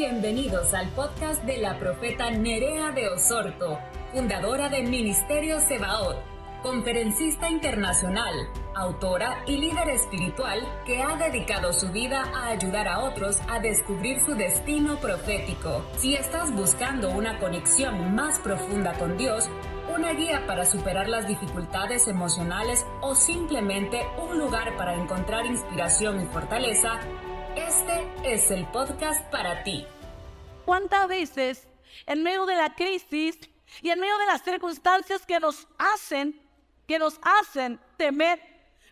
Bienvenidos al podcast de la profeta Nerea de Osorto, fundadora de Ministerio Sebaot, conferencista internacional, autora y líder espiritual que ha dedicado su vida a ayudar a otros a descubrir su destino profético. Si estás buscando una conexión más profunda con Dios, una guía para superar las dificultades emocionales o simplemente un lugar para encontrar inspiración y fortaleza, este es el podcast para ti. ¿Cuántas veces en medio de la crisis y en medio de las circunstancias que nos hacen, que nos hacen temer,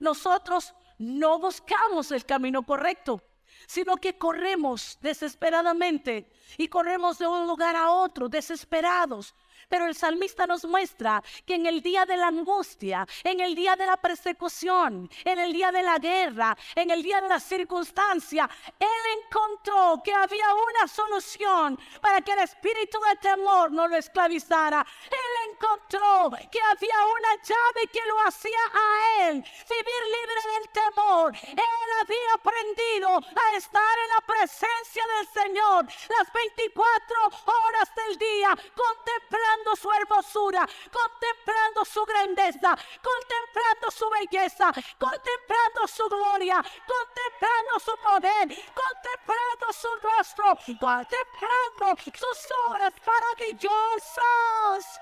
nosotros no buscamos el camino correcto, sino que corremos desesperadamente y corremos de un lugar a otro, desesperados, pero el salmista nos muestra que en el día de la angustia, en el día de la persecución, en el día de la guerra, en el día de la circunstancia, él encontró que había una solución para que el espíritu de temor no lo esclavizara. Él encontró que había una llave que lo hacía a él vivir libre del temor. Él había aprendido a estar en la presencia del Señor las 24 horas del día, contemplando su hermosura, contemplando su grandeza, contemplando su belleza, contemplando su gloria, contemplando su poder, contemplando su rostro, contemplando sus obras maravillosas.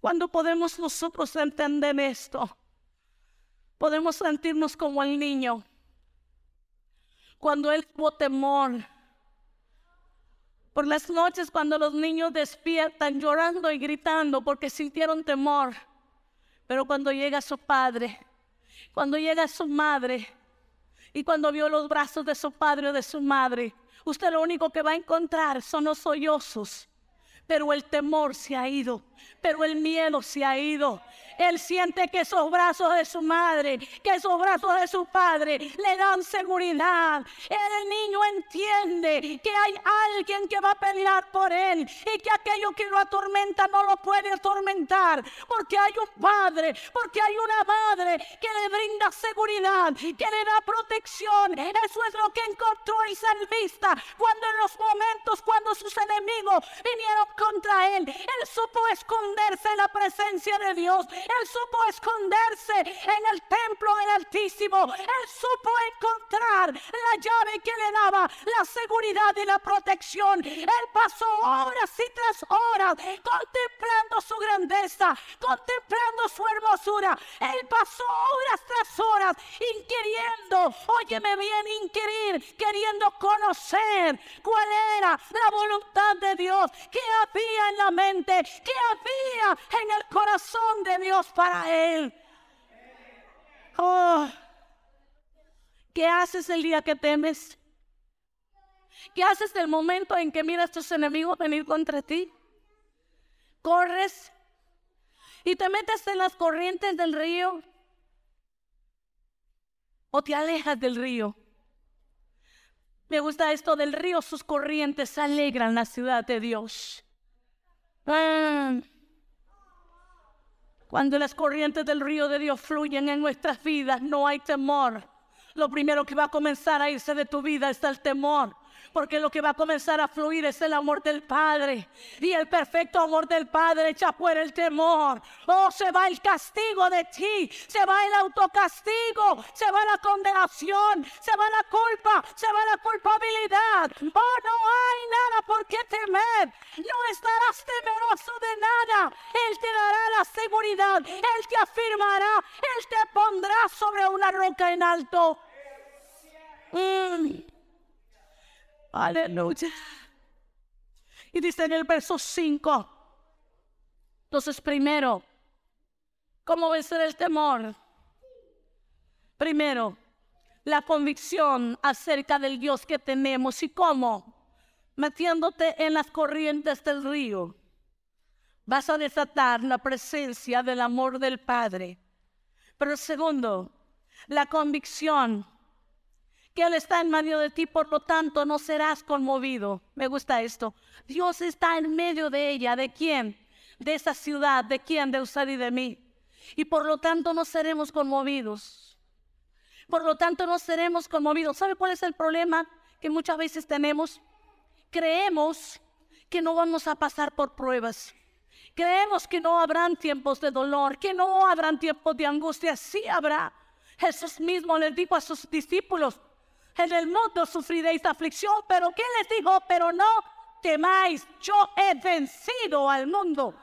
Cuando podemos nosotros entender esto, podemos sentirnos como el niño. Cuando él tuvo temor, por las noches cuando los niños despiertan llorando y gritando porque sintieron temor. Pero cuando llega su padre, cuando llega su madre y cuando vio los brazos de su padre o de su madre, usted lo único que va a encontrar son los sollozos. Pero el temor se ha ido, pero el miedo se ha ido. Él siente que esos brazos de su madre, que esos brazos de su padre le dan seguridad. El niño entiende que hay alguien que va a pelear por él y que aquello que lo atormenta no lo puede atormentar. Porque hay un padre, porque hay una madre que le brinda seguridad, que le da protección. Eso es lo que encontró el salmista cuando en los momentos cuando sus enemigos vinieron contra él, él supo esconderse en la presencia de Dios. Él supo esconderse en el templo del Altísimo. Él supo encontrar la llave que le daba la seguridad y la protección. Él pasó horas y tras horas contemplando su grandeza, contemplando su hermosura. Él pasó horas tras horas inquiriendo, óyeme bien, inquirir, queriendo conocer cuál era la voluntad de Dios, qué había en la mente, qué había en el corazón de Dios para él. Oh, ¿Qué haces el día que temes? ¿Qué haces el momento en que miras tus enemigos venir contra ti? ¿Corres y te metes en las corrientes del río? ¿O te alejas del río? Me gusta esto del río, sus corrientes alegran la ciudad de Dios. Ah. Cuando las corrientes del río de Dios fluyen en nuestras vidas, no hay temor. Lo primero que va a comenzar a irse de tu vida es el temor porque lo que va a comenzar a fluir es el amor del Padre. Y el perfecto amor del Padre echa fuera el temor. Oh, se va el castigo de ti, se va el autocastigo, se va la condenación, se va la culpa, se va la culpabilidad. Oh, no hay nada por qué temer. No estarás temeroso de nada. Él te dará la seguridad, Él te afirmará, Él te pondrá sobre una roca en alto. Mm. Aleluya. Y dice en el verso 5. Entonces, primero, ¿cómo vencer el temor? Primero, la convicción acerca del Dios que tenemos. ¿Y cómo? Metiéndote en las corrientes del río. Vas a desatar la presencia del amor del Padre. Pero segundo, la convicción que Él está en medio de ti, por lo tanto no serás conmovido. Me gusta esto. Dios está en medio de ella. ¿De quién? De esa ciudad. ¿De quién? De usted y de mí. Y por lo tanto no seremos conmovidos. Por lo tanto, no seremos conmovidos. ¿Sabe cuál es el problema que muchas veces tenemos? Creemos que no vamos a pasar por pruebas. Creemos que no habrán tiempos de dolor, que no habrán tiempos de angustia. Sí habrá. Jesús mismo les dijo a sus discípulos, en el mundo sufriréis aflicción, pero ¿qué les dijo? Pero no temáis, yo he vencido al mundo.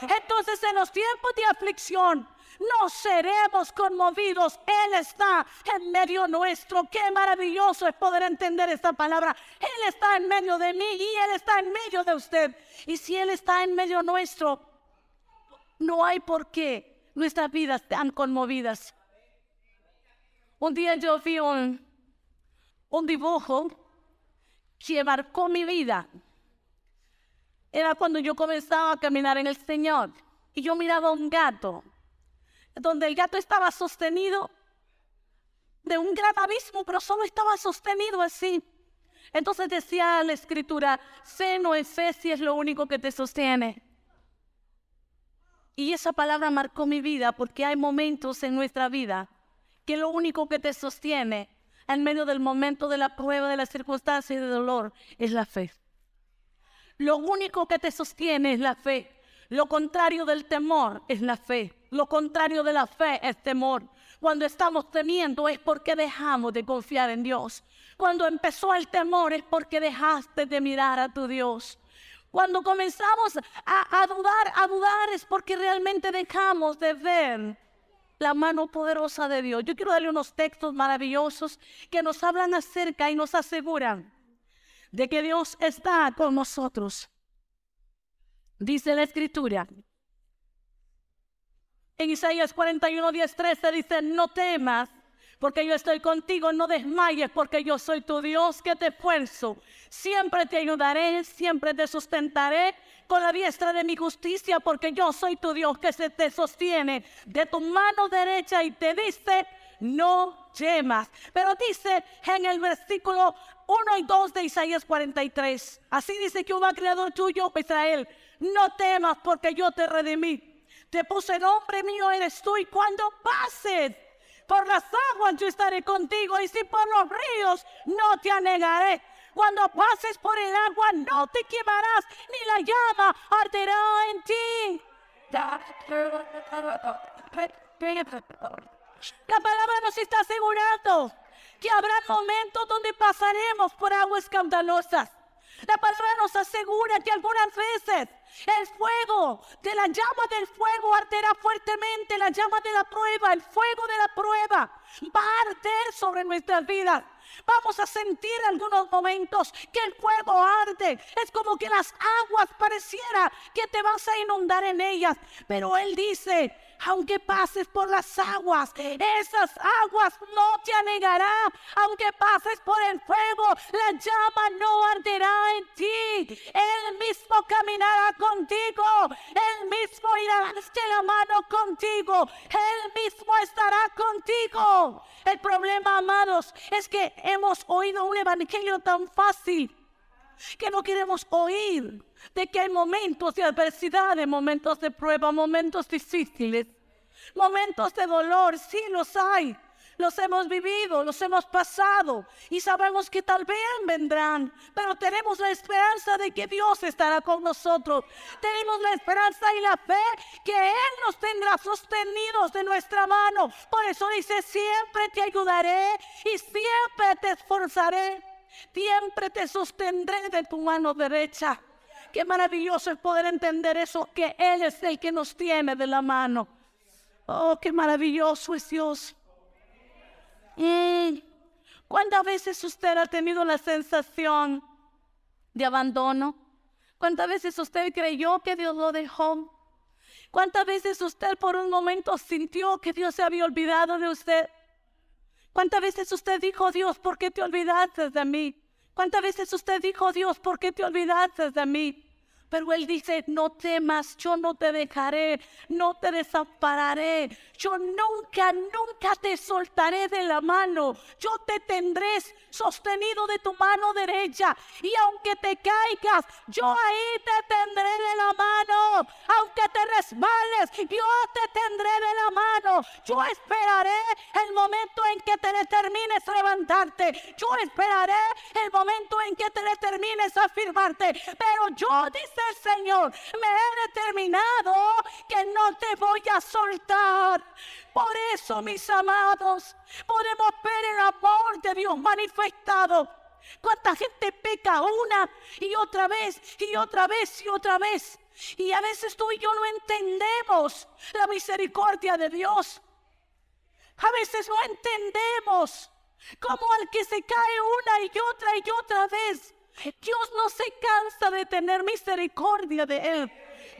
Entonces en los tiempos de aflicción, no seremos conmovidos. Él está en medio nuestro. Qué maravilloso es poder entender esta palabra. Él está en medio de mí y Él está en medio de usted. Y si Él está en medio nuestro, no hay por qué nuestras vidas están conmovidas. Un día yo vi un, un dibujo que marcó mi vida. Era cuando yo comenzaba a caminar en el Señor. Y yo miraba un gato donde el gato estaba sostenido de un gran abismo, pero solo estaba sostenido así. Entonces decía la escritura, fe no es fe si es lo único que te sostiene. Y esa palabra marcó mi vida porque hay momentos en nuestra vida que lo único que te sostiene en medio del momento de la prueba, de la circunstancia y de dolor es la fe. Lo único que te sostiene es la fe. Lo contrario del temor es la fe. Lo contrario de la fe es temor. Cuando estamos temiendo es porque dejamos de confiar en Dios. Cuando empezó el temor es porque dejaste de mirar a tu Dios. Cuando comenzamos a, dudar, a dudar es porque realmente dejamos de ver la mano poderosa de Dios. Yo quiero darle unos textos maravillosos que nos hablan acerca y nos aseguran de que Dios está con nosotros. Dice la escritura. En Isaías 41, 10, 13 dice, no temas, porque yo estoy contigo, no desmayes, porque yo soy tu Dios que te esfuerzo. Siempre te ayudaré, siempre te sustentaré con la diestra de mi justicia, porque yo soy tu Dios que se te sostiene de tu mano derecha y te dice, no temas. Pero dice en el versículo 1 y 2 de Isaías 43, así dice que Jehová, creador tuyo, Israel, no temas porque yo te redimí. Te puse nombre mío eres tú y cuando pases por las aguas yo estaré contigo y si por los ríos no te anegaré. Cuando pases por el agua no te quemarás ni la llama arderá en ti. La palabra nos está asegurando que habrá momentos donde pasaremos por aguas caudalosas. La palabra nos asegura que algunas veces el fuego de la llama del fuego arderá fuertemente, la llama de la prueba, el fuego de la prueba va a arder sobre nuestras vidas. Vamos a sentir algunos momentos que el fuego arde. Es como que las aguas pareciera que te vas a inundar en ellas. Pero Él dice, aunque pases por las aguas, esas aguas no te anegará. Aunque pases por el fuego, la llama no arderá en ti. Él mismo caminará contigo. Él mismo irá de la mano contigo. Él mismo estará contigo. El problema, amados, es que hemos oído un evangelio tan fácil que no queremos oír de que hay momentos de adversidad, momentos de prueba, momentos difíciles, momentos de dolor, sí los hay. Los hemos vivido, los hemos pasado y sabemos que tal vez vendrán, pero tenemos la esperanza de que Dios estará con nosotros. Tenemos la esperanza y la fe que Él nos tendrá sostenidos de nuestra mano. Por eso dice, siempre te ayudaré y siempre te esforzaré. Siempre te sostendré de tu mano derecha. Qué maravilloso es poder entender eso, que Él es el que nos tiene de la mano. Oh, qué maravilloso es Dios. Mm, ¿Cuántas veces usted ha tenido la sensación de abandono? ¿Cuántas veces usted creyó que Dios lo dejó? ¿Cuántas veces usted por un momento sintió que Dios se había olvidado de usted? ¿Cuántas veces usted dijo, Dios, ¿por qué te olvidaste de mí? ¿Cuántas veces usted dijo, Dios, ¿por qué te olvidaste de mí? Pero Él dice, no temas, yo no te dejaré, no te desampararé, yo nunca, nunca te soltaré de la mano, yo te tendré sostenido de tu mano derecha. Y aunque te caigas, yo ahí te tendré de la mano, aunque te resbales, yo te tendré de la mano, yo esperaré el momento en que te determines levantarte, yo esperaré el momento en que te determines afirmarte, pero yo, dice el Señor, me he determinado que no te voy a soltar. Por eso, mis amados, podemos ver el amor de Dios manifestado. Cuánta gente peca una y otra vez y otra vez y otra vez. Y a veces tú y yo no entendemos la misericordia de Dios. A veces no entendemos cómo al que se cae una y otra y otra vez Dios no se cansa de tener misericordia de Él.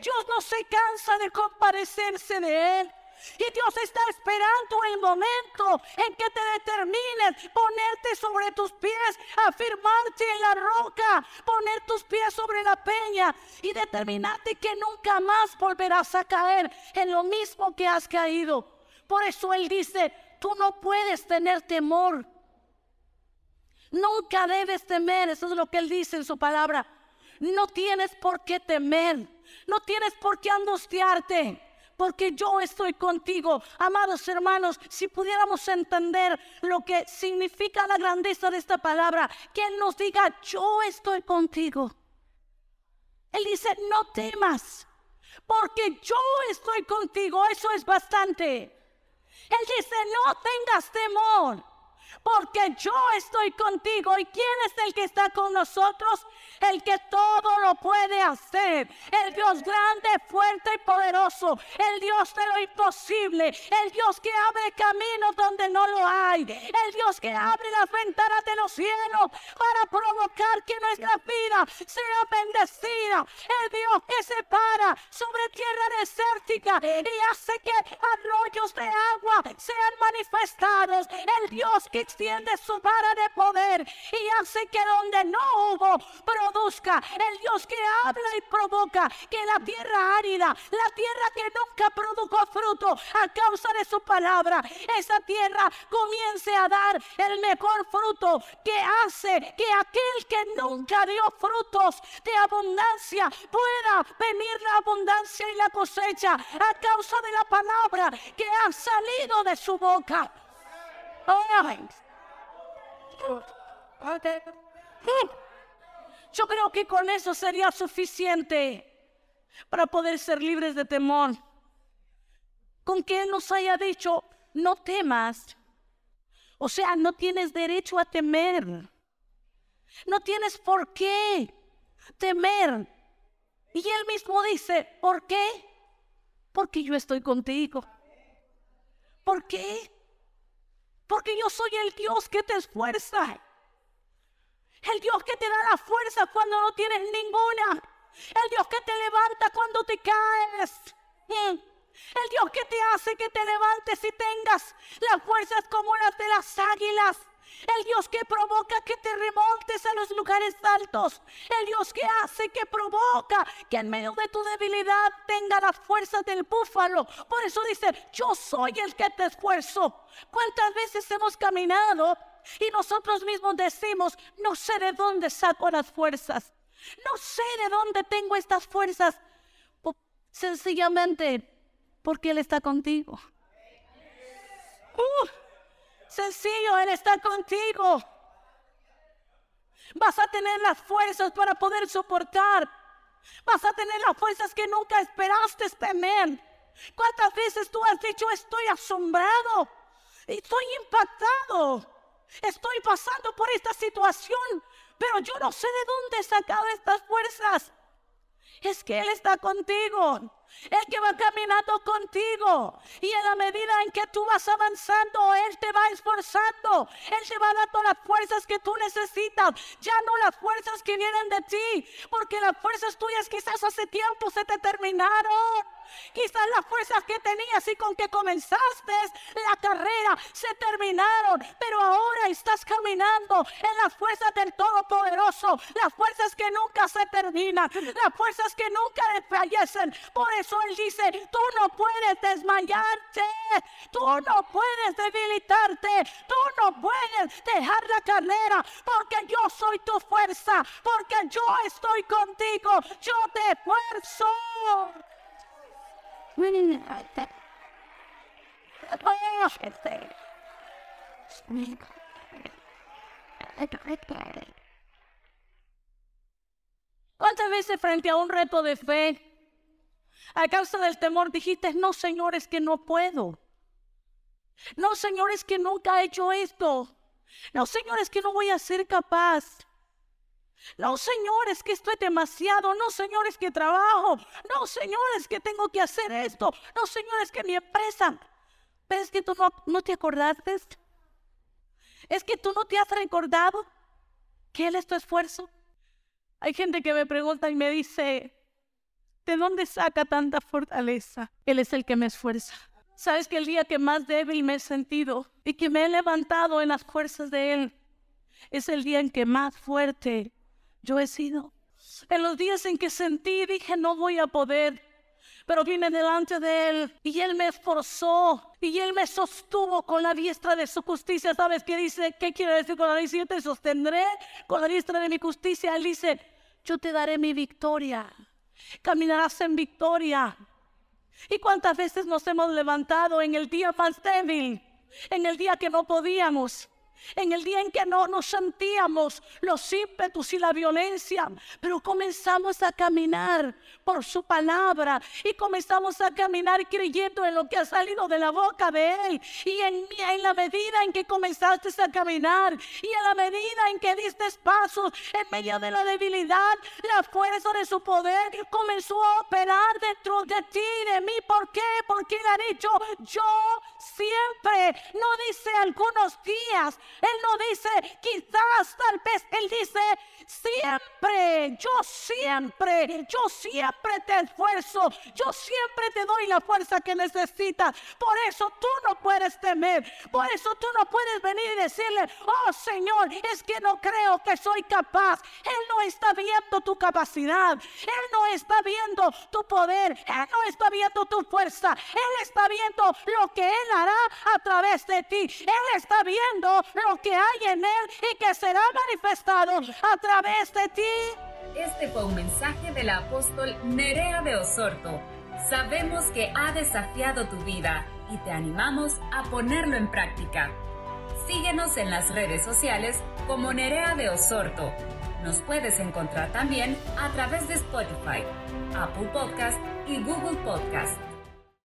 Dios no se cansa de comparecerse de Él. Y Dios está esperando el momento en que te determines ponerte sobre tus pies, afirmarte en la roca, poner tus pies sobre la peña y determinarte que nunca más volverás a caer en lo mismo que has caído. Por eso Él dice, tú no puedes tener temor Nunca debes temer, eso es lo que Él dice en su palabra. No tienes por qué temer, no tienes por qué angustiarte, porque yo estoy contigo. Amados hermanos, si pudiéramos entender lo que significa la grandeza de esta palabra, que Él nos diga, yo estoy contigo. Él dice, no temas, porque yo estoy contigo, eso es bastante. Él dice, no tengas temor porque yo estoy contigo. ¿Y quién es el que está con nosotros? El que todo lo puede hacer. El Dios grande, fuerte y poderoso. El Dios de lo imposible. El Dios que abre caminos donde no lo hay. El Dios que abre las ventanas de los cielos para provocar que nuestra vida sea bendecida. El Dios que se para sobre tierra desértica y hace que arroyos de agua sean manifestados. El Dios que extiende su vara de poder y hace que donde no hubo El Dios que habla y provoca que la tierra árida, la tierra que nunca produjo fruto a causa de su palabra, esa tierra comience a dar el mejor fruto que hace que aquel que nunca dio frutos de abundancia pueda venir la abundancia y la cosecha a causa de la palabra que ha salido de su boca. Yo creo que con eso sería suficiente para poder ser libres de temor. Con que Él nos haya dicho, no temas. O sea, no tienes derecho a temer. No tienes por qué temer. Y Él mismo dice, ¿por qué? Porque yo estoy contigo. ¿Por qué? Porque yo soy el Dios que te esfuerza. El Dios que te da la fuerza cuando no tienes ninguna. El Dios que te levanta cuando te caes. Mm. El Dios que te hace que te levantes y tengas las fuerzas como las de las águilas. El Dios que provoca que te remontes a los lugares altos. El Dios que hace, que provoca que en medio de tu debilidad tenga la fuerza del búfalo. Por eso dice, yo soy el que te esfuerzo. ¿Cuántas veces hemos caminado y nosotros mismos decimos, no sé de dónde saco las fuerzas? No sé de dónde tengo estas fuerzas. Sencillamente porque Él está contigo. Uh. Sencillo, Él está contigo. Vas a tener las fuerzas para poder soportar. Vas a tener las fuerzas que nunca esperaste tener. ¿Cuántas veces tú has dicho estoy asombrado? Estoy impactado. Estoy pasando por esta situación, pero yo no sé de dónde he sacado estas fuerzas. Es que Él está contigo el que va caminando contigo. Y en la medida en que tú vas avanzando, Él te va esforzando. Él te va dando las fuerzas que tú necesitas. Ya no las fuerzas que vienen de ti. Porque las fuerzas tuyas quizás hace tiempo se te terminaron. Quizás las fuerzas que tenías y con que comenzaste la carrera se terminaron, pero ahora estás caminando en las fuerzas del Todopoderoso, las fuerzas que nunca se terminan, las fuerzas que nunca fallecen. Por eso Él dice, tú no puedes desmayarte, tú no puedes debilitarte, tú no puedes dejar la carrera, porque yo soy tu fuerza, porque yo estoy contigo, yo te esfuerzo. ¿Cuántas veces frente a un reto de fe, a causa del temor, dijiste, no, señores, que no puedo? No, señores, que nunca he hecho esto. No, señores, que no voy a ser capaz. No, señores, que estoy demasiado. No, señores, que trabajo. No, señores, que tengo que hacer esto. No, señores, que mi empresa. Pero es que tú no, no te acordaste. Es que tú no te has recordado que Él es tu esfuerzo. Hay gente que me pregunta y me dice, ¿de dónde saca tanta fortaleza? Él es el que me esfuerza. Sabes que el día que más débil me he sentido y que me he levantado en las fuerzas de Él, es el día en que más fuerte yo he sido. En los días en que sentí, dije, no voy a poder. Pero vine delante de Él y Él me esforzó y Él me sostuvo con la diestra de su justicia. ¿Sabes qué dice? ¿Qué quiere decir con la diestra? Yo te sostendré con la diestra de mi justicia. Él dice, yo te daré mi victoria. Caminarás en victoria. ¿Y cuántas veces nos hemos levantado en el día más débil? En el día que no podíamos en el día en que no nos sentíamos los ímpetus y la violencia, pero comenzamos a caminar por su palabra y comenzamos a caminar creyendo en lo que ha salido de la boca de Él. Y en, en la medida en que comenzaste a caminar y en la medida en que diste pasos en medio de la debilidad, la fuerza de su poder comenzó a operar dentro de ti y de mí. ¿Por qué? Porque Él ha dicho, yo siempre, no dice algunos días, él no dice quizás, tal vez, Él dice siempre, yo siempre, yo siempre te esfuerzo, yo siempre te doy la fuerza que necesitas. Por eso tú no puedes temer, por eso tú no puedes venir y decirle, oh Señor, es que no creo que soy capaz. Él no está viendo tu capacidad, Él no está viendo tu poder, Él no está viendo tu fuerza, Él está viendo lo que Él hará a través de ti, Él está viendo lo que hay en Él y que será manifestado a través de ti. Este fue un mensaje del apóstol Nerea de Osorto. Sabemos que ha desafiado tu vida y te animamos a ponerlo en práctica. Síguenos en las redes sociales como Nerea de Osorto. Nos puedes encontrar también a través de Spotify, Apple Podcast y Google Podcast.